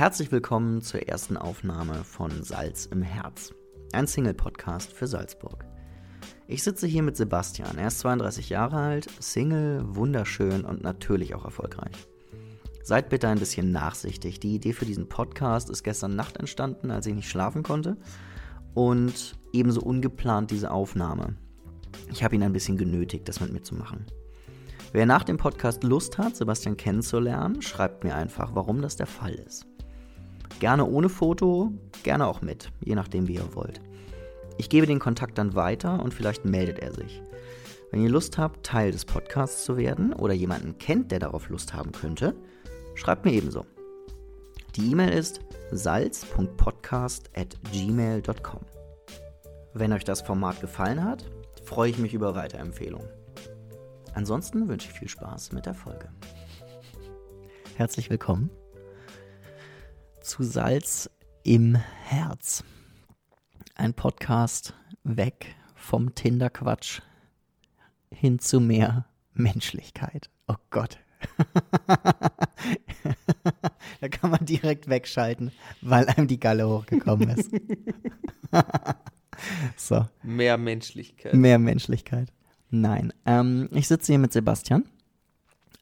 Herzlich willkommen zur ersten Aufnahme von Salz im Herz, ein Single-Podcast für Salzburg. Ich sitze hier mit Sebastian. Er ist 32 Jahre alt, Single, wunderschön und natürlich auch erfolgreich. Seid bitte ein bisschen nachsichtig. Die Idee für diesen Podcast ist gestern Nacht entstanden, als ich nicht schlafen konnte. Und ebenso ungeplant diese Aufnahme. Ich habe ihn ein bisschen genötigt, das mit mir zu machen. Wer nach dem Podcast Lust hat, Sebastian kennenzulernen, schreibt mir einfach, warum das der Fall ist. Gerne ohne Foto, gerne auch mit, je nachdem, wie ihr wollt. Ich gebe den Kontakt dann weiter und vielleicht meldet er sich. Wenn ihr Lust habt, Teil des Podcasts zu werden oder jemanden kennt, der darauf Lust haben könnte, schreibt mir ebenso. Die E-Mail ist salz.podcast.gmail.com. Wenn euch das Format gefallen hat, freue ich mich über Weiterempfehlungen. Ansonsten wünsche ich viel Spaß mit der Folge. Herzlich willkommen zu Salz im Herz. Ein Podcast weg vom Tinder-Quatsch hin zu mehr Menschlichkeit. Oh Gott. da kann man direkt wegschalten, weil einem die Galle hochgekommen ist. so. Mehr Menschlichkeit. Mehr Menschlichkeit. Nein. Ähm, ich sitze hier mit Sebastian,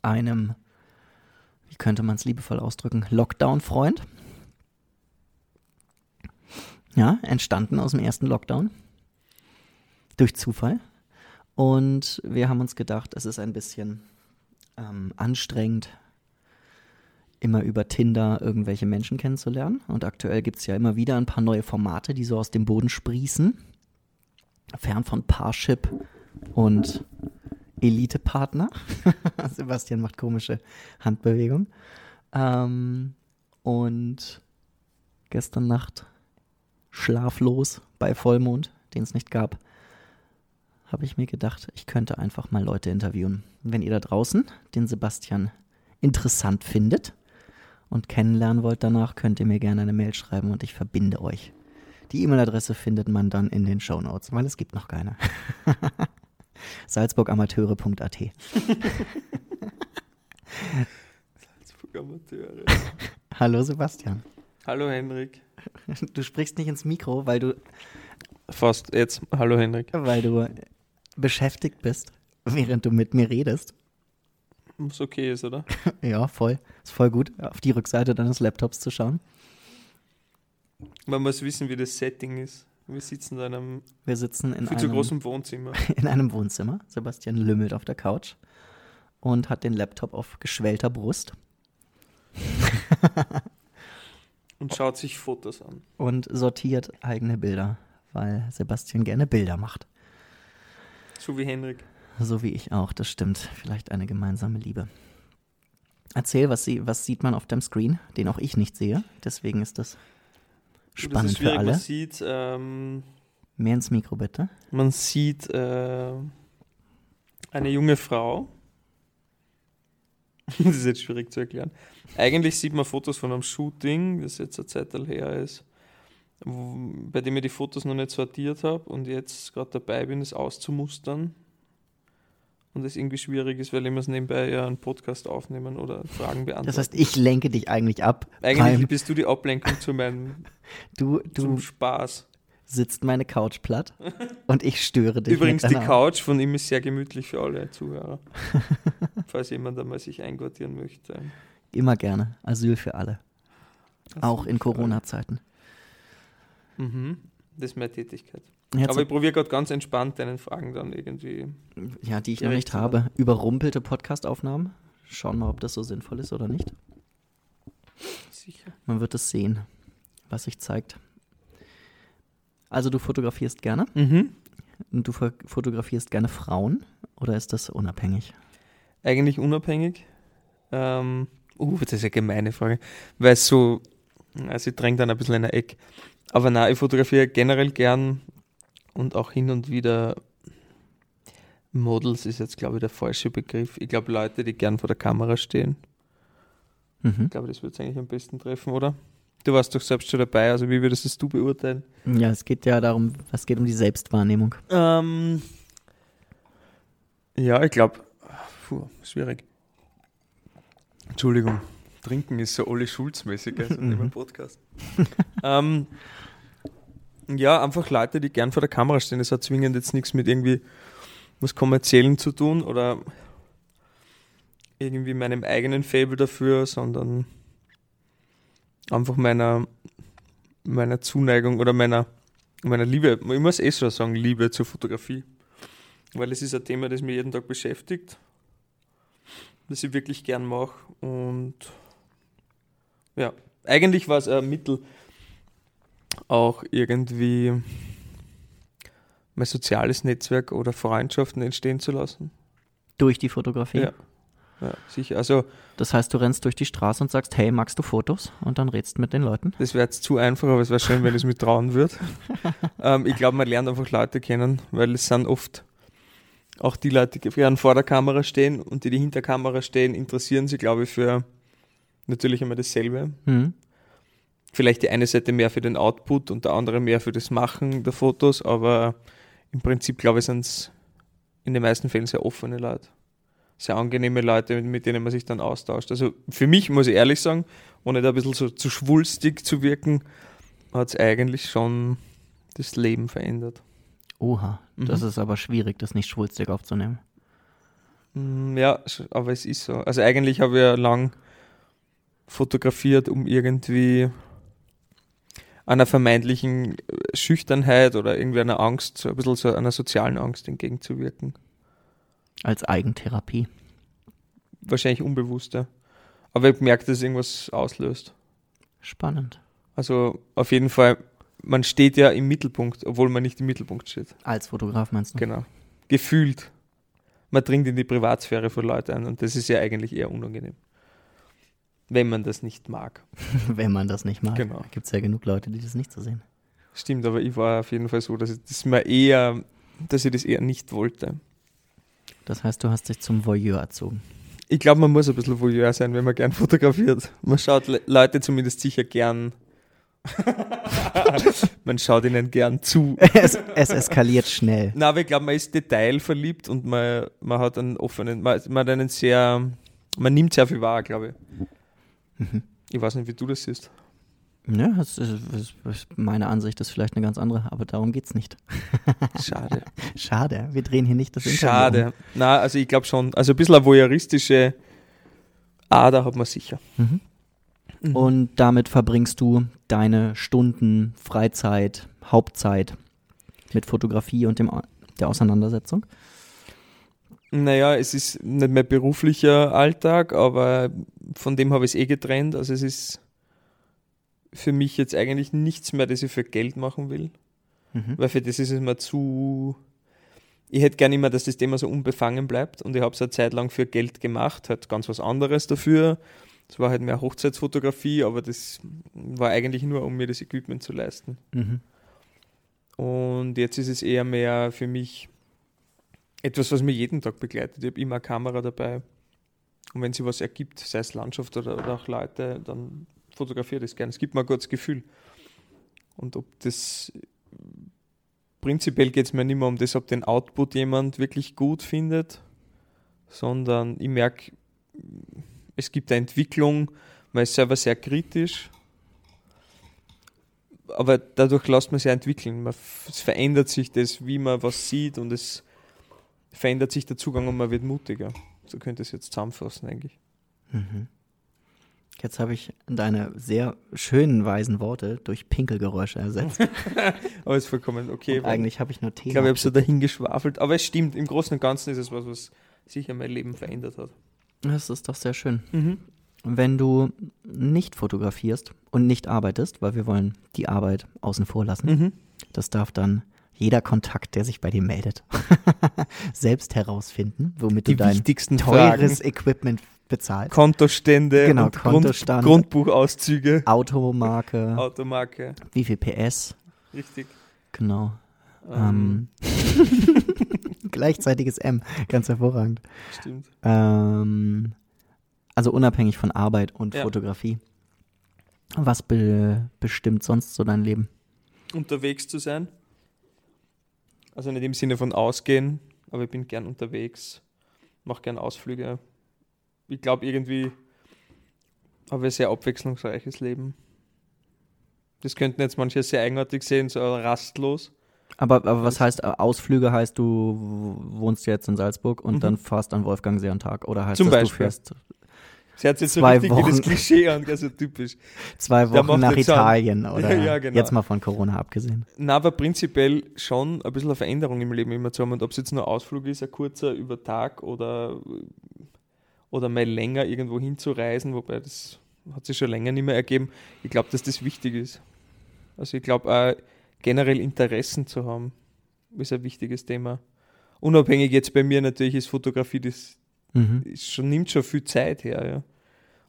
einem, wie könnte man es liebevoll ausdrücken, Lockdown-Freund. Ja, entstanden aus dem ersten Lockdown. Durch Zufall. Und wir haben uns gedacht, es ist ein bisschen ähm, anstrengend, immer über Tinder irgendwelche Menschen kennenzulernen. Und aktuell gibt es ja immer wieder ein paar neue Formate, die so aus dem Boden sprießen. Fern von Parship und Elite-Partner. Sebastian macht komische Handbewegungen. Ähm, und gestern Nacht schlaflos bei Vollmond, den es nicht gab, habe ich mir gedacht, ich könnte einfach mal Leute interviewen. Wenn ihr da draußen den Sebastian interessant findet und kennenlernen wollt danach, könnt ihr mir gerne eine Mail schreiben und ich verbinde euch. Die E-Mail-Adresse findet man dann in den Show Notes, weil es gibt noch keine. Salzburgamateure.at Salzburg Hallo Sebastian. Hallo Henrik. Du sprichst nicht ins Mikro, weil du. Fast jetzt. Hallo Henrik. Weil du beschäftigt bist, während du mit mir redest. Was okay ist, oder? ja, voll. Ist voll gut, auf die Rückseite deines Laptops zu schauen. Man muss wissen, wie das Setting ist. Wir sitzen in einem Wir sitzen in viel einem, zu großen Wohnzimmer. In einem Wohnzimmer. Sebastian lümmelt auf der Couch und hat den Laptop auf geschwellter Brust. Und schaut sich Fotos an. Und sortiert eigene Bilder, weil Sebastian gerne Bilder macht. So wie Henrik. So wie ich auch, das stimmt. Vielleicht eine gemeinsame Liebe. Erzähl, was, sie, was sieht man auf dem Screen, den auch ich nicht sehe. Deswegen ist das spannend das ist für alle. Man sieht. Ähm, Mehr ins Mikro bitte. Man sieht äh, eine junge Frau. das ist jetzt schwierig zu erklären. Eigentlich sieht man Fotos von einem Shooting, das jetzt eine Zeit her ist, bei dem ich die Fotos noch nicht sortiert habe und jetzt gerade dabei bin, es auszumustern. Und es irgendwie schwierig ist, weil ich muss nebenbei ja einen Podcast aufnehmen oder Fragen beantworten. Das heißt, ich lenke dich eigentlich ab. Eigentlich bist du die Ablenkung zu meinem du, du zum Spaß. Sitzt meine Couch platt und ich störe dich. Übrigens, die Couch von ihm ist sehr gemütlich für alle Zuhörer. falls jemand einmal sich einquartieren möchte. Immer gerne. Asyl für alle. Asyl Auch in Corona-Zeiten. Mhm. Das ist mehr Tätigkeit. Jetzt Aber ich probiere gerade ganz entspannt deinen Fragen dann irgendwie. Ja, die ich noch nicht habe. Überrumpelte Podcastaufnahmen. Schauen wir, ob das so sinnvoll ist oder nicht. Sicher. Man wird es sehen, was sich zeigt. Also du fotografierst gerne? Mhm. Und du fotografierst gerne Frauen oder ist das unabhängig? Eigentlich unabhängig. Ähm, uh, das ist eine gemeine Frage. Weil so, also ich dränge dann ein bisschen in ein Eck. Aber nein, ich fotografiere generell gern und auch hin und wieder Models ist jetzt, glaube ich, der falsche Begriff. Ich glaube, Leute, die gern vor der Kamera stehen. Mhm. Ich glaube, das wird es eigentlich am besten treffen, oder? Du warst doch selbst schon dabei, also wie würdest es du beurteilen? Ja, es geht ja darum, es geht um die Selbstwahrnehmung. Ähm, ja, ich glaube, schwierig. Entschuldigung. Trinken ist so Olli Schulz-mäßig, also in einem Podcast. ähm, ja, einfach Leute, die gern vor der Kamera stehen. Das hat zwingend jetzt nichts mit irgendwie was Kommerziellen zu tun oder irgendwie meinem eigenen Fable dafür, sondern einfach meiner, meiner Zuneigung oder meiner, meiner Liebe, ich muss eh schon sagen, Liebe zur Fotografie. Weil es ist ein Thema, das mich jeden Tag beschäftigt, das ich wirklich gern mache und ja, eigentlich war es ein Mittel, auch irgendwie mein soziales Netzwerk oder Freundschaften entstehen zu lassen. Durch die Fotografie? Ja. Ja, sicher. Also, das heißt, du rennst durch die Straße und sagst, hey, magst du Fotos? Und dann redst mit den Leuten? Das wäre jetzt zu einfach, aber es wäre schön, wenn es mir trauen würde. ähm, ich glaube, man lernt einfach Leute kennen, weil es sind oft auch die Leute, die gerne vor der Kamera stehen und die, die hinter der Kamera stehen, interessieren sich, glaube ich, für natürlich immer dasselbe. Mhm. Vielleicht die eine Seite mehr für den Output und der andere mehr für das Machen der Fotos, aber im Prinzip, glaube ich, sind es in den meisten Fällen sehr offene Leute sehr angenehme Leute, mit denen man sich dann austauscht. Also für mich, muss ich ehrlich sagen, ohne da ein bisschen so zu schwulstig zu wirken, hat es eigentlich schon das Leben verändert. Oha, mhm. das ist aber schwierig, das nicht schwulstig aufzunehmen. Mm, ja, aber es ist so. Also eigentlich habe ich ja lang fotografiert, um irgendwie einer vermeintlichen Schüchternheit oder irgendwie einer Angst, so ein bisschen so einer sozialen Angst entgegenzuwirken. Als Eigentherapie. Wahrscheinlich unbewusster. Aber ich merke, dass irgendwas auslöst. Spannend. Also auf jeden Fall, man steht ja im Mittelpunkt, obwohl man nicht im Mittelpunkt steht. Als Fotograf meinst du? Genau. Gefühlt. Man dringt in die Privatsphäre von Leuten ein und das ist ja eigentlich eher unangenehm. Wenn man das nicht mag. Wenn man das nicht mag. Genau. Gibt es ja genug Leute, die das nicht so sehen. Stimmt, aber ich war auf jeden Fall so, dass ich das mir eher, dass ich das eher nicht wollte. Das heißt, du hast dich zum Voyeur erzogen. Ich glaube, man muss ein bisschen Voyeur sein, wenn man gern fotografiert. Man schaut Leute zumindest sicher gern. man schaut ihnen gern zu. Es, es eskaliert schnell. Na, aber ich glaube, man ist detailverliebt und man, man hat einen offenen, man, man hat einen sehr, man nimmt sehr viel wahr, glaube ich. Mhm. Ich weiß nicht, wie du das siehst. Ja, das ist, das ist, meine Ansicht ist vielleicht eine ganz andere, aber darum geht es nicht. Schade. Schade, wir drehen hier nicht das Interview. Schade. Um. Na, also ich glaube schon, also ein bisschen eine voyeuristische Ader hat man sicher. Mhm. Mhm. Und damit verbringst du deine Stunden Freizeit, Hauptzeit mit Fotografie und dem, der Auseinandersetzung? Naja, es ist nicht mehr beruflicher Alltag, aber von dem habe ich es eh getrennt. Also es ist für mich jetzt eigentlich nichts mehr, das ich für Geld machen will. Mhm. Weil für das ist es mir zu. Ich hätte gerne immer, dass das Thema so unbefangen bleibt und ich habe es eine Zeit lang für Geld gemacht, halt ganz was anderes dafür. Es war halt mehr Hochzeitsfotografie, aber das war eigentlich nur, um mir das Equipment zu leisten. Mhm. Und jetzt ist es eher mehr für mich etwas, was mir jeden Tag begleitet. Ich habe immer eine Kamera dabei. Und wenn sich was ergibt, sei es Landschaft oder, oder auch Leute, dann fotografiere das gerne. Es gibt mir ein gutes Gefühl. Und ob das prinzipiell geht es mir nicht mehr um das, ob den Output jemand wirklich gut findet, sondern ich merke, es gibt eine Entwicklung, man ist selber sehr kritisch, aber dadurch lässt man sich entwickeln. Man, es verändert sich das, wie man was sieht und es verändert sich der Zugang und man wird mutiger. So könnte es jetzt zusammenfassen eigentlich. Mhm. Jetzt habe ich deine sehr schönen, weisen Worte durch Pinkelgeräusche ersetzt. aber ist vollkommen okay. eigentlich habe ich nur Tee. Ich glaube, ich habe so dahin geschwafelt. Aber es stimmt, im Großen und Ganzen ist es was, was sicher mein Leben verändert hat. Das ist doch sehr schön. Mhm. Wenn du nicht fotografierst und nicht arbeitest, weil wir wollen die Arbeit außen vor lassen, mhm. das darf dann jeder Kontakt, der sich bei dir meldet, selbst herausfinden, womit die du dein teures Fragen. Equipment bezahlt. Kontostände, genau, Kontostand, Grund, Grundbuchauszüge, Automarke, Automarke, wie viel PS. Richtig. Genau. Ähm. Gleichzeitiges M, ganz hervorragend. Stimmt. Ähm, also unabhängig von Arbeit und ja. Fotografie. Was be bestimmt sonst so dein Leben? Unterwegs zu sein. Also nicht im Sinne von ausgehen, aber ich bin gern unterwegs, mache gern Ausflüge, ich glaube irgendwie, Aber ein sehr abwechslungsreiches Leben. Das könnten jetzt manche sehr eigenartig sehen, so rastlos. Aber, aber was heißt, äh, Ausflüge heißt, du wohnst jetzt in Salzburg und Mhm. dann fahrst an Wolfgangsee einen Tag? Oder heißt Zum das, du Beispiel. fährst Sie hat jetzt so Zwei richtig wie das Wochen. Klischee an, also typisch. zwei Wochen nach so Italien? Oder Ja, genau. jetzt mal von Corona abgesehen. Na, aber prinzipiell schon ein bisschen eine Veränderung im Leben immer zu haben. Und ob es jetzt nur Ausflug ist, ein kurzer über Tag oder, oder mal länger irgendwo hinzureisen, wobei das hat sich schon länger nicht mehr ergeben. Ich glaube, dass das wichtig ist. Also ich glaube auch generell Interessen zu haben, ist ein wichtiges Thema. Unabhängig jetzt bei mir natürlich ist Fotografie, das Mhm. ist schon, nimmt schon viel Zeit her, ja.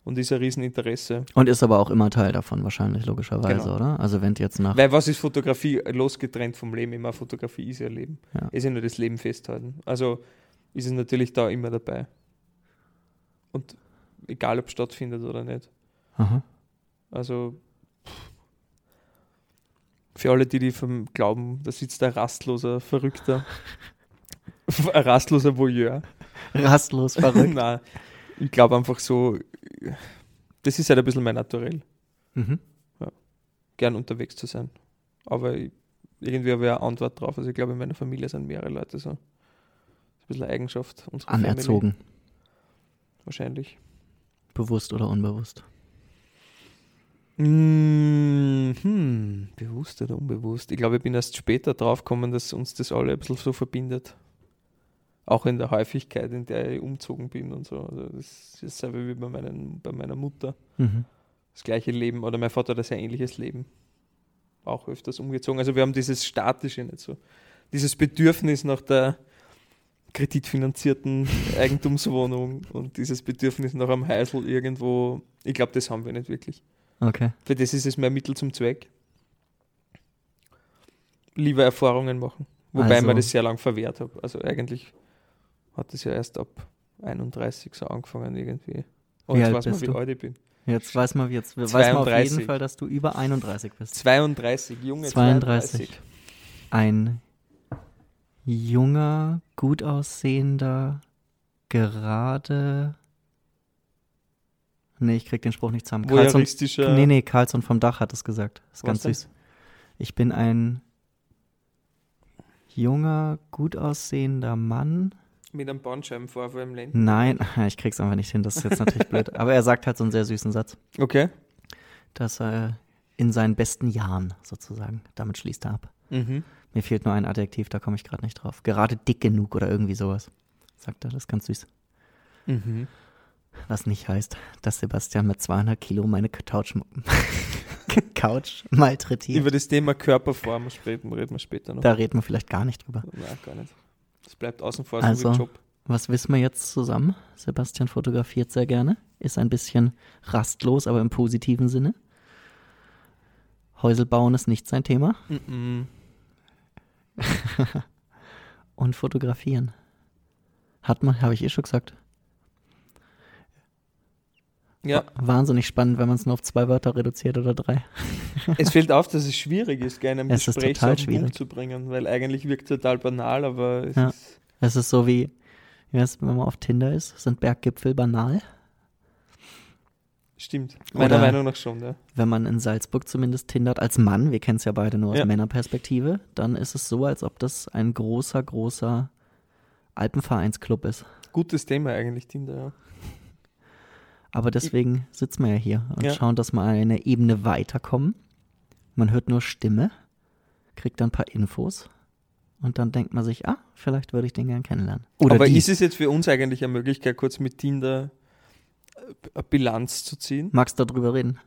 Und ist ein Rieseninteresse. Und ist aber auch immer Teil davon, wahrscheinlich, logischerweise, Genau. oder? Also wenn jetzt nach. Weil was ist Fotografie losgetrennt vom Leben? Immer Fotografie ist ja Leben. Ja. Ist ja nur das Leben festhalten. Also ist es natürlich da immer dabei. Und egal ob es stattfindet oder nicht. Aha. Also für alle, die, die vom glauben, da sitzt ein rastloser Verrückter. ein rastloser Voyeur. Rastlos verrückt. Nein, ich glaube einfach so, das ist halt ein bisschen mein Naturell. mhm. gern unterwegs zu sein. Aber ich, irgendwie habe ich eine Antwort drauf. Also ich glaube, in meiner Familie sind mehrere Leute so. Ein bisschen Eigenschaft Anerzogen. Family, wahrscheinlich. Bewusst oder unbewusst. Mm, hm, bewusst oder unbewusst? Ich glaube, ich bin erst später drauf gekommen, dass uns das alle ein bisschen so verbindet. Auch in der Häufigkeit, in der ich umzogen bin und so. Also das ist dasselbe wie bei, meinen, bei meiner Mutter. Mhm. das gleiche Leben oder mein Vater hat ein sehr ähnliches Leben. Auch öfters umgezogen. Also wir haben dieses statische nicht so. Dieses Bedürfnis nach der kreditfinanzierten Eigentumswohnung und dieses Bedürfnis nach einem Heisel irgendwo, ich glaube, das haben wir nicht wirklich. Okay. Für das ist es mehr Mittel zum Zweck. Lieber Erfahrungen machen. Wobei Also- ich mir das sehr lang verwehrt habe. Also eigentlich hat das ja erst ab 31 so angefangen irgendwie. Und Wie jetzt weiß man, wie du? alt ich bin. Jetzt weiß man, jetzt weiß man auf 32. jeden Fall, dass du über 31 bist. 32, junge 32. 32. Ein junger, gut aussehender, gerade. Nee, ich krieg den Spruch nicht zusammen. Carlson, Voyeuristischer. nee, nee, Carlson vom Dach hat es gesagt. ist Was ganz denn? süß. Ich bin ein junger, gut aussehender Mann. Mit einem Bandscheibenvorfall im Lenden. Nein, ich krieg's einfach nicht hin, das ist jetzt natürlich blöd. Aber er sagt halt so einen sehr süßen Satz, Okay. dass er in seinen besten Jahren sozusagen, damit schließt er ab. Mhm. Mir fehlt nur ein Adjektiv, da komme ich gerade nicht drauf. Gerade dick genug oder irgendwie sowas. Sagt er, das ist ganz süß. Mhm. Was nicht heißt, dass Sebastian mit 200 Kilo meine Couch, Couch malträtiert. Über das Thema Körperform sprechen, reden wir später noch. Da reden wir vielleicht gar nicht drüber. Nein, gar nicht. Das bleibt außen vor, Also- so wie Job. Was wissen wir jetzt zusammen? Sebastian fotografiert sehr gerne, ist ein bisschen rastlos, aber im positiven Sinne. Häusel bauen ist nicht sein Thema. Mhm. Und fotografieren. Hat man, habe ich eh schon gesagt. Ja, Wahnsinnig spannend, wenn man es nur auf zwei Wörter reduziert oder drei. es fällt auf, dass es schwierig ist, gerne ein Es Gespräch auf den Punkt zu bringen, weil eigentlich wirkt es total banal, aber es Ja. ist. Es ist so wie, wenn man auf Tinder ist, sind Berggipfel banal. Stimmt. Meiner Oder- Meinung nach schon, ja. Wenn man in Salzburg zumindest tindert als Mann, wir kennen es ja beide nur aus Ja. Männerperspektive, dann ist es so, als ob das ein großer, großer Alpenvereinsclub ist. Gutes Thema eigentlich, Tinder, ja. Aber deswegen sitzen wir ja hier und Ja. schauen, dass wir eine Ebene weiterkommen. Man hört nur Stimme, kriegt dann ein paar Infos und dann denkt man sich, ah, vielleicht würde ich den gern kennenlernen. Oder aber die. ist es jetzt für uns eigentlich eine Möglichkeit, kurz mit Tinder Bilanz zu ziehen? Magst du darüber reden?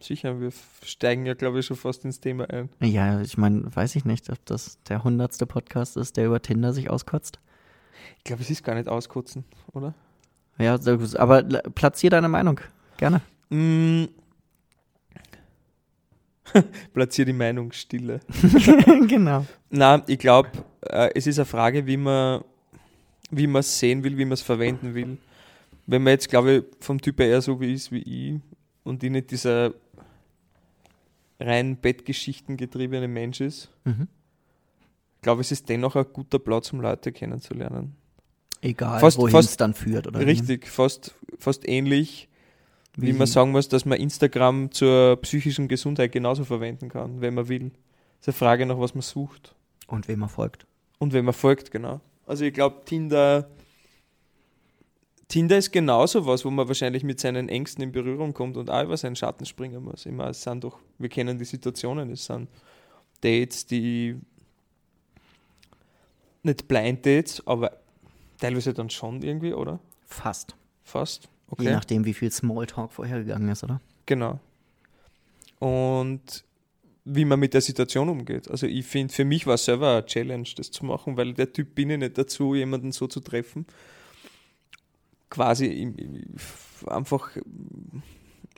Sicher, wir steigen ja, glaube ich, schon fast ins Thema ein. Ja, ich meine, weiß ich nicht, ob das der hundertste Podcast ist, der über Tinder sich auskotzt. Ich glaube, es ist gar nicht auskotzen, oder? Ja, aber platzier deine Meinung. Gerne. Mm. Platzier die Meinung stille. genau. Na, ich glaube, äh, es ist eine Frage, wie man wie man es sehen will, wie man es verwenden will. Wenn man jetzt, glaube ich, vom Typ her eher so wie ist wie ich und ich nicht dieser rein Bettgeschichten getriebene Mensch ist, Mhm. glaube ich, es ist dennoch ein guter Platz, um Leute kennenzulernen. Egal, wohin fast- es dann führt, oder? wie? Richtig, fast, fast ähnlich Wie, man sagen muss, dass man Instagram zur psychischen Gesundheit genauso verwenden kann, wenn man will. Das ist eine Frage nach, was man sucht. Und wem man folgt. Und wenn man folgt, genau. Also ich glaube, Tinder, Tinder ist genauso was, wo man wahrscheinlich mit seinen Ängsten in Berührung kommt und auch über seinen Schatten springen muss. Immer, es sind doch, wir kennen die Situationen, es sind Dates, die nicht Blind Dates, aber teilweise dann schon irgendwie, oder? Fast. Fast. Je nachdem, wie viel Smalltalk vorhergegangen ist, oder? Genau. Und wie man mit der Situation umgeht. Also ich finde, für mich war es selber eine Challenge, das zu machen, weil der Typ bin ich nicht dazu, jemanden so zu treffen. Quasi einfach,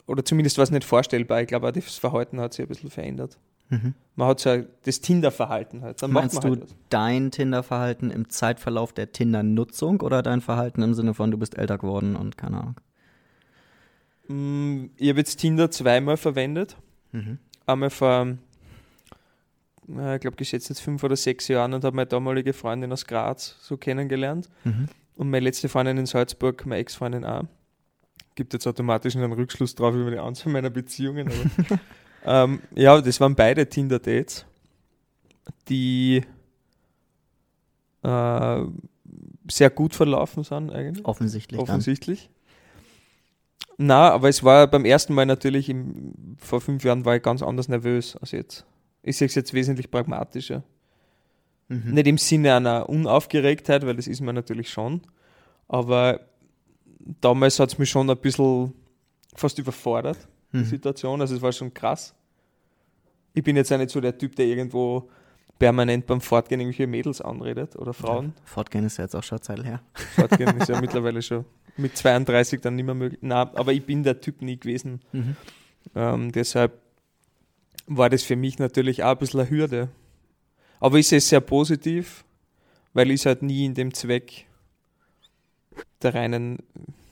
oder zumindest war es nicht vorstellbar. Ich glaube, auch das Verhalten hat sich ein bisschen verändert. Mhm. Man hat so das Tinder-Verhalten halt. Dann Meinst du halt dein Tinder-Verhalten im Zeitverlauf der Tinder-Nutzung oder dein Verhalten im Sinne von, du bist älter geworden und keine Ahnung? Mm, ich habe jetzt Tinder zweimal verwendet. Mhm. Einmal vor, ich glaube, geschätzt jetzt fünf oder sechs Jahren und habe meine damalige Freundin aus Graz so kennengelernt. Mhm. Und meine letzte Freundin in Salzburg, meine Ex-Freundin auch. Gibt jetzt automatisch einen Rückschluss drauf über die Anzahl meiner Beziehungen. ähm, ja, das waren beide Tinder-Dates, die äh, sehr gut verlaufen sind eigentlich. Offensichtlich. Offensichtlich. Na, aber es war beim ersten Mal natürlich, im, vor fünf Jahren war ich ganz anders nervös als jetzt. Ich sehe es jetzt wesentlich pragmatischer. Mhm. Nicht im Sinne einer Unaufgeregtheit, weil das ist man natürlich schon. Aber damals hat es mich schon ein bisschen fast überfordert, mhm. die Situation. Also es war schon krass. Ich bin jetzt auch nicht so der Typ, der irgendwo permanent beim Fortgehen irgendwelche Mädels anredet oder Frauen. Ja, Fortgehen ist ja jetzt auch schon eine Zeit her. Fortgehen ist ja mittlerweile schon mit 32 dann nicht mehr möglich. Nein, aber ich bin der Typ nie gewesen. Mhm. Ähm, deshalb war das für mich natürlich auch ein bisschen eine Hürde. Aber ich sehe es sehr positiv, weil ich es halt nie in dem Zweck der reinen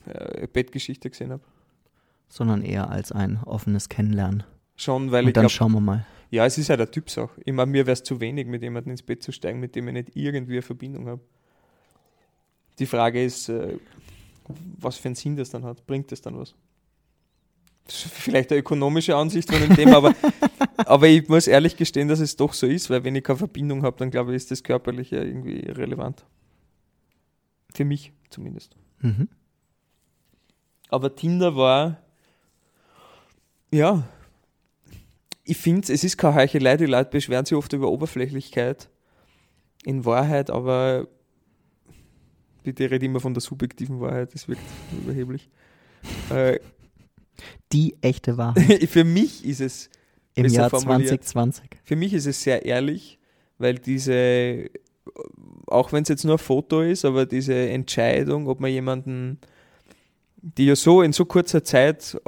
äh, Bettgeschichte gesehen habe. Sondern eher als ein offenes Kennenlernen. Schon, weil Und ich. Dann glaub, schauen wir mal. Ja, es ist ja der Typsache. Ich meine, mir wäre es zu wenig, mit jemandem ins Bett zu steigen, mit dem ich nicht irgendwie eine Verbindung habe. Die Frage ist, äh, was für einen Sinn das dann hat. Bringt das dann was? Das ist vielleicht eine ökonomische Ansicht von dem Thema, aber, aber ich muss ehrlich gestehen, dass es doch so ist, weil wenn ich keine Verbindung habe, dann glaube ich, ist das Körperliche irgendwie relevant. Für mich zumindest. Mhm. Aber Tinder war, ja, ich finde, es ist keine Heuchelei, die Leute beschweren sich oft über Oberflächlichkeit. In Wahrheit, aber bitte rede immer von der subjektiven Wahrheit, das wirkt überheblich. Äh, die echte Wahrheit. für mich ist es im Jahr 2020. Für mich ist es sehr ehrlich, weil diese, auch wenn es jetzt nur ein Foto ist, aber diese Entscheidung, ob man jemanden, die ja so in so kurzer Zeit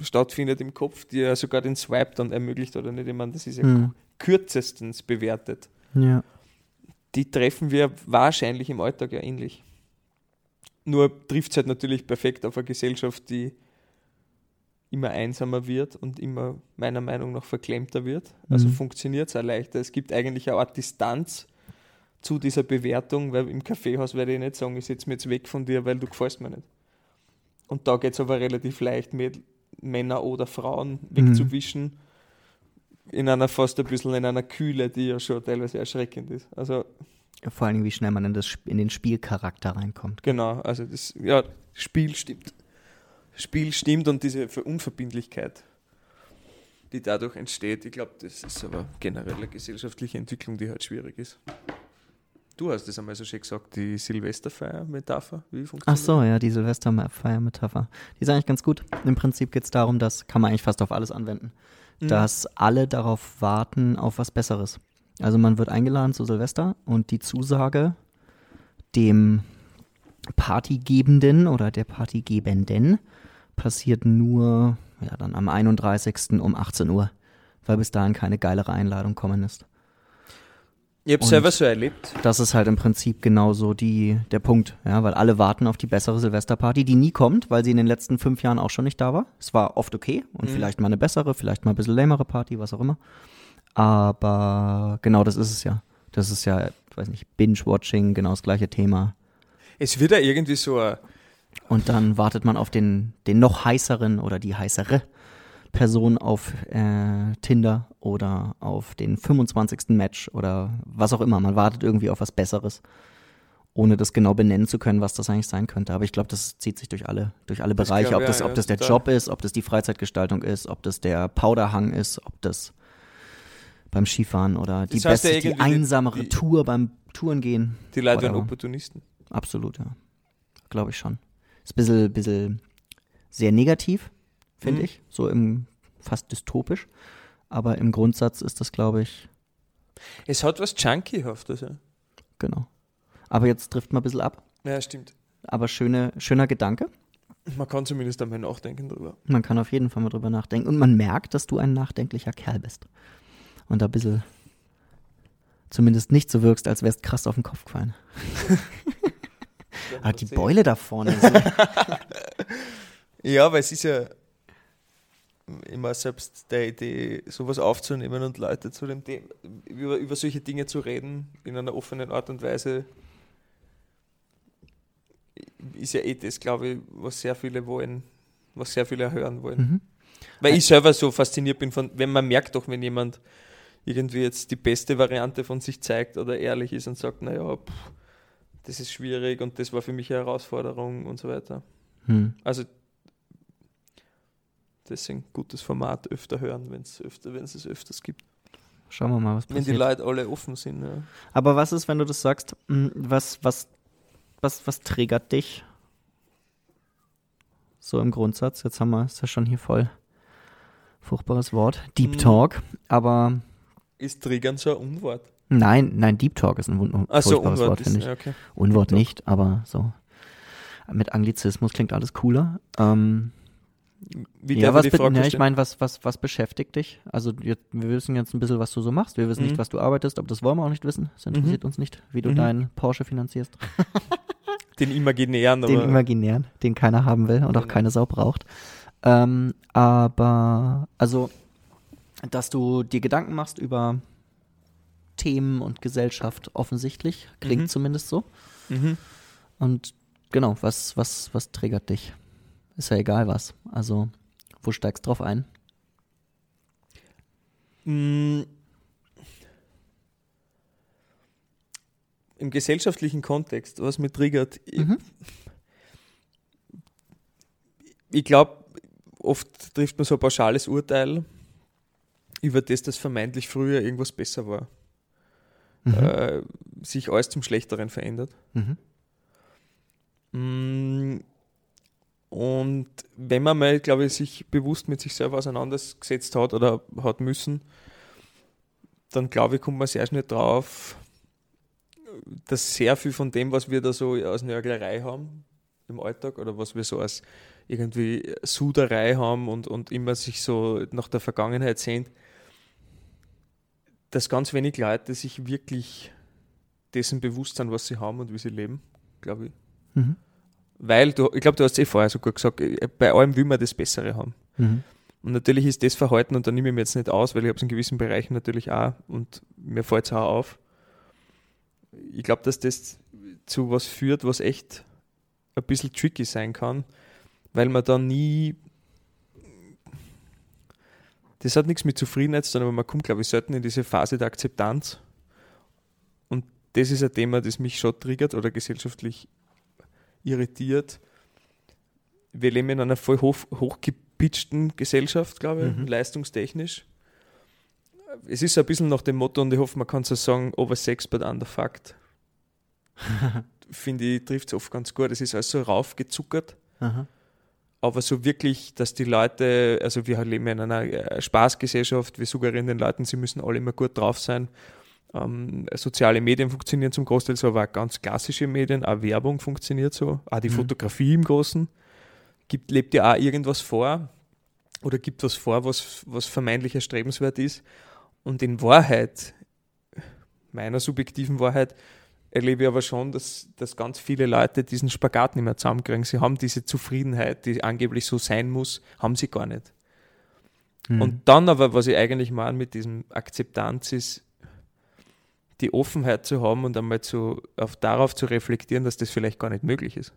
stattfindet im Kopf, die ja sogar den Swipe dann ermöglicht oder nicht, ich meine, das ist ja hm. kürzestens bewertet. Ja. Die treffen wir wahrscheinlich im Alltag ja ähnlich. Nur trifft es halt natürlich perfekt auf eine Gesellschaft, die immer einsamer wird und immer meiner Meinung nach verklemmter wird. Also mhm. funktioniert es auch leichter. Es gibt eigentlich eine Art Distanz zu dieser Bewertung, weil im Kaffeehaus werde ich nicht sagen, ich setze mich jetzt weg von dir, weil du gefällst mir nicht. Und da geht es aber relativ leicht, mit Männer oder Frauen wegzuwischen, mhm. in einer fast ein bisschen in einer Kühle, die ja schon teilweise erschreckend ist. Also vor allem, wie schnell man in, das, in den Spielcharakter reinkommt. Genau, also das ja, Spiel stimmt. Spiel stimmt und diese Unverbindlichkeit, die dadurch entsteht, ich glaube, das ist aber generell eine gesellschaftliche Entwicklung, die halt schwierig ist. Du hast es einmal so schön gesagt, die Silvesterfeier-Metapher. Wie funktioniert Ach so, ja, die Silvesterfeier-Metapher. Die ist eigentlich ganz gut. Im Prinzip geht es darum, das kann man eigentlich fast auf alles anwenden, mhm. dass alle darauf warten, auf was Besseres. Also man wird eingeladen zu Silvester und die Zusage dem Partygebenden oder der Partygebenden passiert nur ja, dann am 31. um 18 Uhr, weil bis dahin keine geilere Einladung kommen ist. Ich habe selber so erlebt. Das ist halt im Prinzip genauso die, der Punkt, ja, weil alle warten auf die bessere Silvesterparty, die nie kommt, weil sie in den letzten fünf Jahren auch schon nicht da war. Es war oft okay und mhm. vielleicht mal eine bessere, vielleicht mal ein bisschen lämere Party, was auch immer. Aber genau das ist es ja. Das ist ja, ich weiß nicht, Binge-Watching, genau das gleiche Thema. Es wird ja irgendwie so ein Und dann wartet man auf den, den noch heißeren oder die heißere Person auf äh, Tinder oder auf den 25. Match oder was auch immer. Man wartet irgendwie auf was Besseres, ohne das genau benennen zu können, was das eigentlich sein könnte. Aber ich glaube, das zieht sich durch alle, durch alle Das Bereiche, glaub, ob, ja, das, ja, ob das der total. Job ist, ob das die Freizeitgestaltung ist, ob das der Powderhang ist, ob das beim Skifahren oder die Das heißt ja beste, die irgendwie die- einsamere die- Tour beim Touren gehen. Die Leute werden. Opportunisten. Absolut, ja. Glaube ich schon. Ist ein bisschen, bisschen sehr negativ, finde Mhm. ich. So im fast dystopisch. Aber im Grundsatz ist das, glaube ich, Es hat was Junkiehaftes. Ja. genau. Aber jetzt trifft man ein bisschen ab. ja, stimmt. Aber schöne, schöner Gedanke. Man kann zumindest einmal nachdenken drüber. Man kann auf jeden Fall mal drüber nachdenken. Und man merkt, dass du ein nachdenklicher Kerl bist. Und da ein bisschen zumindest nicht so wirkst, als wärst krass auf den Kopf gefallen. Aber die Beule da vorne. Ja, weil es ist ja immer selbst der Idee, sowas aufzunehmen und Leute zu dem Thema, über, über solche Dinge zu reden, in einer offenen Art und Weise, ist ja eh das, glaube ich, was sehr viele wollen, was sehr viele hören wollen. mhm. Weil ich selber so fasziniert bin von, wenn man merkt doch, wenn jemand irgendwie jetzt die beste Variante von sich zeigt oder ehrlich ist und sagt, naja, pff, das ist schwierig und das war für mich eine Herausforderung und so weiter. hm. Also deswegen gutes Format öfter hören, wenn es öfter, wenn es es öfters gibt. Schauen wir mal, was Wenn die passiert. Leute alle offen sind. Ja. Aber was ist, wenn du das sagst? Hm, Was, was, was, was triggert dich? So im Grundsatz. Jetzt haben wir, ist ja schon hier voll furchtbares Wort. Deep Mhm. Talk. Aber Ist Triggern so ein Unwort? Nein, nein, Deep Talk ist ein Achso, furchtbares Unwort Wort, finde ich. ja, okay. Unwort nicht, aber so. Mit Anglizismus klingt alles cooler. Ähm, Wie ja, was ich die Frage ja, ich stellen? meine, was, was, was beschäftigt dich? Also wir, wir wissen jetzt ein bisschen, was du so machst. Wir wissen Mhm. nicht, was du arbeitest, aber das wollen wir auch nicht wissen. Das interessiert uns nicht, wie du Mhm. deinen Porsche finanzierst. Den imaginären, Den imaginären, den keiner haben will und auch Genau. keine Sau braucht. Ähm, aber, also, dass du dir Gedanken machst über Themen und Gesellschaft offensichtlich, klingt Mhm. zumindest so. mhm. Und genau, was, was, was triggert dich? Ist ja egal was. Also, wo steigst drauf ein? Mm. Im gesellschaftlichen Kontext, was mich triggert, ich, Mhm. ich glaube, oft trifft man so ein pauschales Urteil über das, dass vermeintlich früher irgendwas besser war. Mhm. Äh, sich alles zum Schlechteren verändert. Mhm. Mm, Und wenn man mal, glaube ich, sich bewusst mit sich selber auseinandergesetzt hat oder hat müssen, dann glaube ich, kommt man sehr schnell drauf, dass sehr viel von dem, was wir da so aus Nörglerei haben im Alltag oder was wir so als irgendwie Suderei haben und, und immer sich so nach der Vergangenheit sehnt, dass ganz wenig Leute sich wirklich dessen bewusst sind, was sie haben und wie sie leben, glaube ich. Mhm. Weil du, ich glaube, du hast es eh vorher so gut gesagt, äh, bei allem will man das Bessere haben. Mhm. Und natürlich ist das Verhalten, und da nehme ich mir jetzt nicht aus, weil ich habe es in gewissen Bereichen natürlich auch und mir fällt es auch auf. Ich glaube, dass das zu was führt, was echt ein bisschen tricky sein kann, weil man dann nie. Das hat nichts mit Zufriedenheit, sondern man kommt, glaube ich, selten in diese Phase der Akzeptanz. Und das ist ein Thema, das mich schon triggert oder gesellschaftlich irritiert. Wir leben in einer voll hoch, hochgepitchten Gesellschaft, glaube ich, Mhm. leistungstechnisch. Es ist ein bisschen nach dem Motto, und ich hoffe, man kann so sagen, over sex but under fact. Finde ich, trifft es oft ganz gut. Es ist alles so raufgezuckert, Aha. Aber so wirklich, dass die Leute, also wir leben in einer äh, Spaßgesellschaft, wir suggerieren den Leuten, sie müssen alle immer gut drauf sein. Ähm, soziale Medien funktionieren zum Großteil so, aber auch ganz klassische Medien, auch Werbung funktioniert so, auch die Mhm. Fotografie im Großen. Gibt, lebt ja auch irgendwas vor oder gibt was vor, was, was vermeintlich erstrebenswert ist. Und in Wahrheit, meiner subjektiven Wahrheit, erlebe ich aber schon, dass, dass ganz viele Leute diesen Spagat nicht mehr zusammenkriegen. Sie haben diese Zufriedenheit, die angeblich so sein muss, haben sie gar nicht. Mhm. Und dann aber, was ich eigentlich meine mit diesem Akzeptanz ist, die Offenheit zu haben und einmal zu, auf, darauf zu reflektieren, dass das vielleicht gar nicht möglich ist.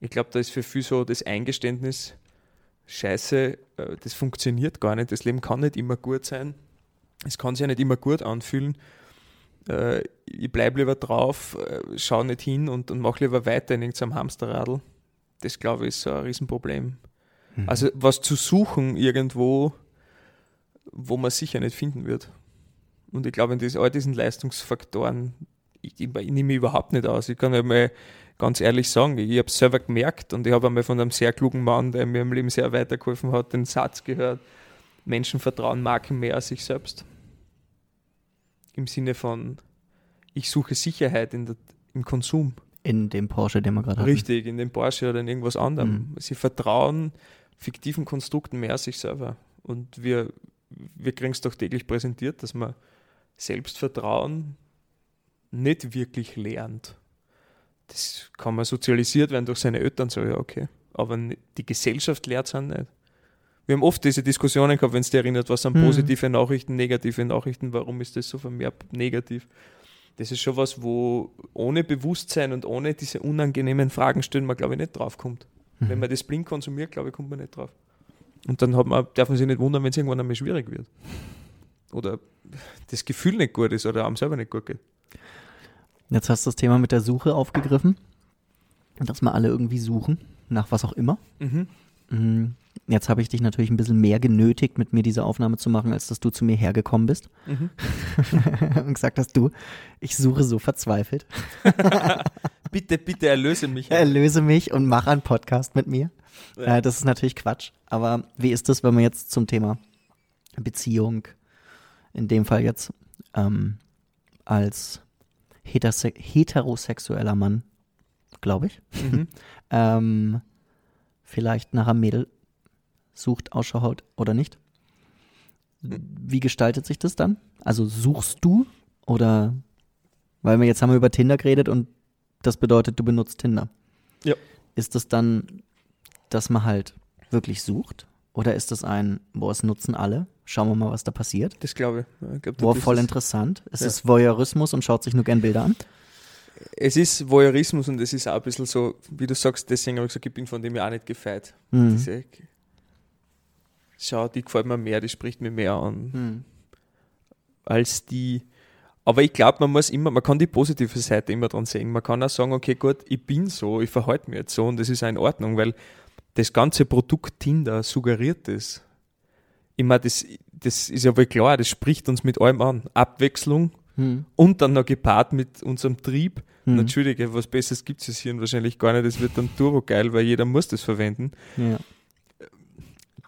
Ich glaube, da ist für viel so das Eingeständnis, scheiße, äh, das funktioniert gar nicht, das Leben kann nicht immer gut sein, es kann sich ja nicht immer gut anfühlen. Äh, ich bleibe lieber drauf, äh, schaue nicht hin und, und mache lieber weiter in irgendeinem Hamsterradl. Das glaube ich ist so ein Riesenproblem. Mhm. Also was zu suchen irgendwo, wo man sicher nicht finden wird. Und ich glaube, in diesen, all diesen Leistungsfaktoren, ich, ich, ich nehme mich überhaupt nicht aus. Ich kann ja mal ganz ehrlich sagen, ich habe es selber gemerkt und ich habe einmal von einem sehr klugen Mann, der mir im Leben sehr weitergeholfen hat, den Satz gehört, Menschen vertrauen Marken mehr als sich selbst. Im Sinne von, ich suche Sicherheit in der, im Konsum. In dem Porsche, den wir gerade haben. Richtig, in dem Porsche oder in irgendwas anderem. Mhm. Sie vertrauen fiktiven Konstrukten mehr als sich selber. Und wir, wir kriegen es doch täglich präsentiert, dass man Selbstvertrauen nicht wirklich lernt. Das kann man sozialisiert werden durch seine Eltern, so ja, okay. Aber die Gesellschaft lehrt es auch nicht. Wir haben oft diese Diskussionen gehabt, wenn es dir erinnert, was sind mhm. positive Nachrichten, negative Nachrichten, warum ist das so vermehrt negativ? Das ist schon was, wo ohne Bewusstsein und ohne diese unangenehmen Fragen stellen man, glaube ich, nicht drauf kommt. Mhm. Wenn man das blind konsumiert, glaube ich, kommt man nicht drauf. Und dann hat man, darf man sich nicht wundern, wenn es irgendwann einmal schwierig wird. Oder das Gefühl nicht gut ist oder einem selber nicht gut geht. Jetzt hast du das Thema mit der Suche aufgegriffen. Dass wir alle irgendwie suchen, nach was auch immer. Mhm. Mhm. Jetzt habe ich dich natürlich ein bisschen mehr genötigt, mit mir diese Aufnahme zu machen, als dass du zu mir hergekommen bist mhm. und gesagt hast, du, ich suche so verzweifelt. bitte, bitte erlöse mich. Erlöse mich und mach einen Podcast mit mir. Ja. Äh, das ist natürlich Quatsch. Aber wie ist das, wenn man jetzt zum Thema Beziehung, in dem Fall jetzt ähm, als heterose heterosexueller Mann, glaube ich, mhm. ähm, vielleicht nach einem Mädel sucht, Ausschau haut oder nicht. Wie gestaltet sich das dann? Also suchst du oder weil wir jetzt haben wir über Tinder geredet und das bedeutet, du benutzt Tinder. Ja. Ist das dann, dass man halt wirklich sucht? Oder ist das ein, boah, es nutzen alle? Schauen wir mal, was da passiert. Das glaube ich. ich glaub, boah, voll interessant. Ist ja. es Voyeurismus und schaut sich nur gern Bilder an? Es ist Voyeurismus und es ist auch ein bisschen so, wie du sagst, deswegen habe ich gesagt, ich bin von dem ja auch nicht gefeit. Mhm. Diese, schau, die gefällt mir mehr, die spricht mir mehr an. Mhm. Als die. Aber ich glaube, man muss immer, man kann die positive Seite immer dran sehen. Man kann auch sagen, okay, gut, ich bin so, ich verhalte mich jetzt so und das ist auch in Ordnung, weil das ganze Produkt Tinder suggeriert das. Ich meine, das, das ist ja wohl klar, das spricht uns mit allem an. Abwechslung hm. und dann noch gepaart mit unserem Trieb. Hm. Entschuldige, was Besseres gibt es hier wahrscheinlich gar nicht. Das wird dann turbo geil, weil jeder muss das verwenden. Ja.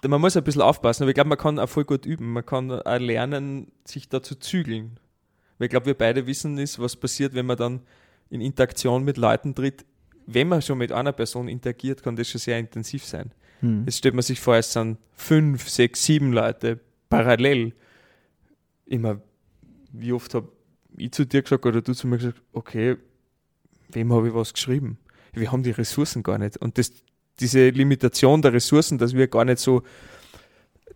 Man muss ein bisschen aufpassen, aber ich glaube, man kann auch voll gut üben. Man kann auch lernen, sich da zu zügeln. Weil ich glaube, wir beide wissen ist, was passiert, wenn man dann in Interaktion mit Leuten tritt, wenn man schon mit einer Person interagiert, kann das schon sehr intensiv sein. Hm. Jetzt stellt man sich vor, es sind fünf, sechs, sieben Leute parallel. Immer, wie oft habe ich zu dir gesagt oder du zu mir gesagt, okay, wem habe ich was geschrieben? Wir haben die Ressourcen gar nicht. Und das, diese Limitation der Ressourcen, dass wir gar nicht so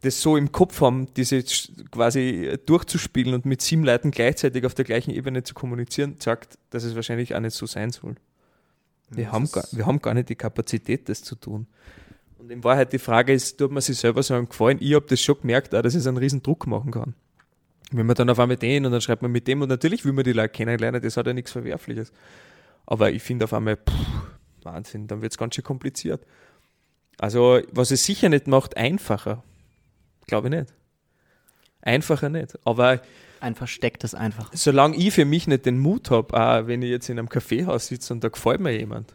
das so im Kopf haben, diese quasi durchzuspielen und mit sieben Leuten gleichzeitig auf der gleichen Ebene zu kommunizieren, sagt, dass es wahrscheinlich auch nicht so sein soll. Wir, haben gar, wir haben gar nicht die Kapazität, das zu tun. Und in Wahrheit die Frage ist, tut man sich selber so einen Gefallen? Ich habe das schon gemerkt, auch, dass es einen riesen Druck machen kann. Wenn man dann auf einmal den und dann schreibt man mit dem und natürlich will man die Leute kennenlernen, das hat ja nichts Verwerfliches. Aber ich finde auf einmal, pff, Wahnsinn, dann wird es ganz schön kompliziert. Also, was es sicher nicht macht, einfacher. Glaube ich nicht. Einfacher nicht. Aber ein verstecktes einfach. Solange ich für mich nicht den Mut habe, auch wenn ich jetzt in einem Kaffeehaus sitze und da gefällt mir jemand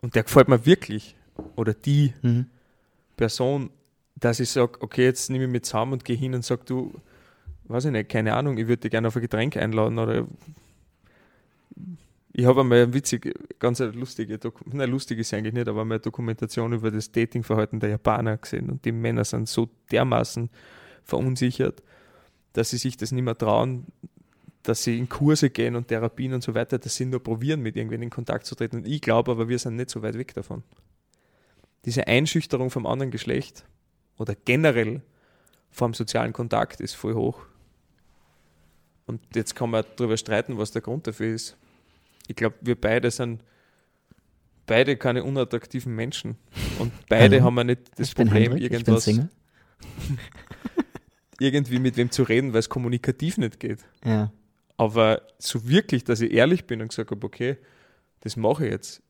und der gefällt mir wirklich oder die mhm. Person, dass ich sage, okay, jetzt nehme ich mich zusammen und gehe hin und sage, du, weiß ich nicht, keine Ahnung, ich würde dich gerne auf ein Getränk einladen oder ich habe einmal eine witzige, ganz eine lustige, nein, lustig ist eigentlich nicht, aber einmal eine Dokumentation über das Datingverhalten der Japaner gesehen und die Männer sind so dermaßen verunsichert, dass sie sich das nicht mehr trauen, dass sie in Kurse gehen und Therapien und so weiter, dass sie nur probieren, mit irgendwen in Kontakt zu treten. Und ich glaube aber, wir sind nicht so weit weg davon. Diese Einschüchterung vom anderen Geschlecht oder generell vom sozialen Kontakt ist voll hoch. Und jetzt kann man darüber streiten, was der Grund dafür ist. Ich glaube, wir beide sind beide keine unattraktiven Menschen. Und beide haben ja nicht das ich Problem, Hendrik, irgendwas, irgendwie mit wem zu reden, weil es kommunikativ nicht geht. Ja. Aber so wirklich, dass ich ehrlich bin und gesagt habe, okay, das mache ich jetzt,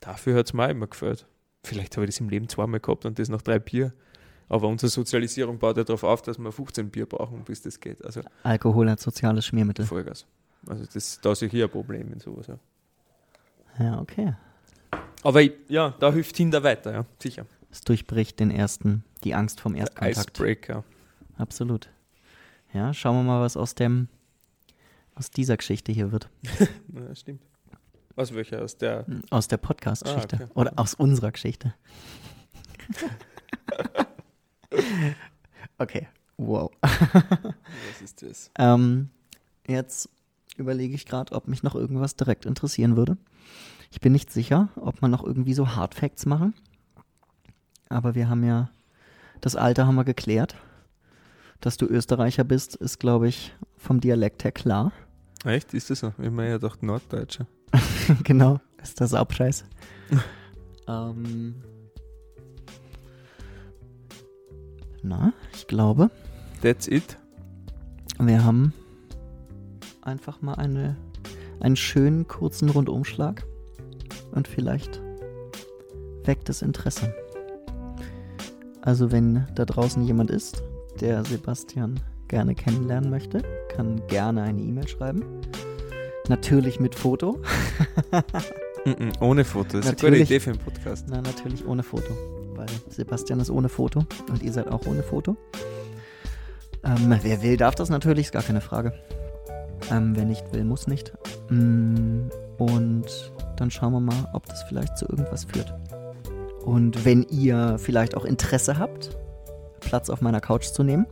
dafür hat es mir auch immer gefällt. Vielleicht habe ich das im Leben zweimal gehabt und das nach drei Bier. Aber unsere Sozialisierung baut ja darauf auf, dass wir 15 Bier brauchen, bis das geht. Also Alkohol als soziales Schmiermittel. Vollgas. Also das, da sehe ich hier ein Problem in sowas. Ja. Ja, okay. Aber ich, ja, da hilft Tinder weiter, ja, sicher. Es durchbricht den ersten, die Angst vom Erstkontakt. Icebreaker. Absolut. Ja, schauen wir mal, was aus dem, aus dieser Geschichte hier wird. Ja, stimmt. Was welcher aus der? Aus der Podcast-Geschichte. Ah, okay. Oder aus unserer Geschichte. okay. Wow. Was ist das? Ähm, jetzt überlege ich gerade, ob mich noch irgendwas direkt interessieren würde. Ich bin nicht sicher, ob man noch irgendwie so Hard Facts machen. Aber wir haben ja, das Alter haben wir geklärt. Dass du Österreicher bist, ist, glaube ich, vom Dialekt her klar. Echt? Ist das so? Ich meine ja doch Norddeutscher. genau, ist das Abscheiß. ähm, na, ich glaube, That's it. wir haben einfach mal eine, einen schönen kurzen Rundumschlag und vielleicht weckt es Interesse. Also wenn da draußen jemand ist, der Sebastian gerne kennenlernen möchte, kann gerne eine E-Mail schreiben. Natürlich mit Foto. Mm -mm, ohne Foto. Das ist eine gute. Idee für einen Podcast. Na, natürlich ohne Foto, weil Sebastian ist ohne Foto und ihr seid auch ohne Foto. Ähm, wer will, darf das natürlich, ist gar keine Frage. Ähm, wer nicht will, muss nicht. Mm, und dann schauen wir mal, ob das vielleicht zu irgendwas führt. Und wenn ihr vielleicht auch Interesse habt, Platz auf meiner Couch zu nehmen,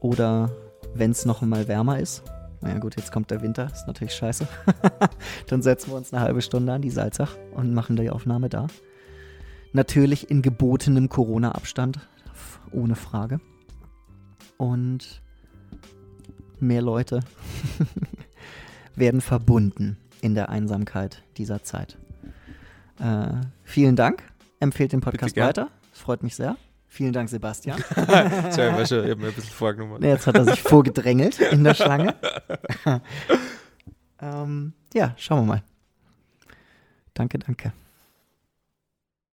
oder wenn es noch mal wärmer ist, naja gut, jetzt kommt der Winter, ist natürlich scheiße. Dann setzen wir uns eine halbe Stunde an die Salzach und machen die Aufnahme da. Natürlich in gebotenem Corona-Abstand, ohne Frage. Und mehr Leute werden verbunden in der Einsamkeit dieser Zeit. Äh, vielen Dank. Empfehlt den Podcast weiter. Es freut mich sehr. Vielen Dank, Sebastian. Sorry, war schon, ich habe mir ein bisschen vorgenommen. Jetzt hat er sich vorgedrängelt in der Schlange. ähm, ja, schauen wir mal. Danke, danke.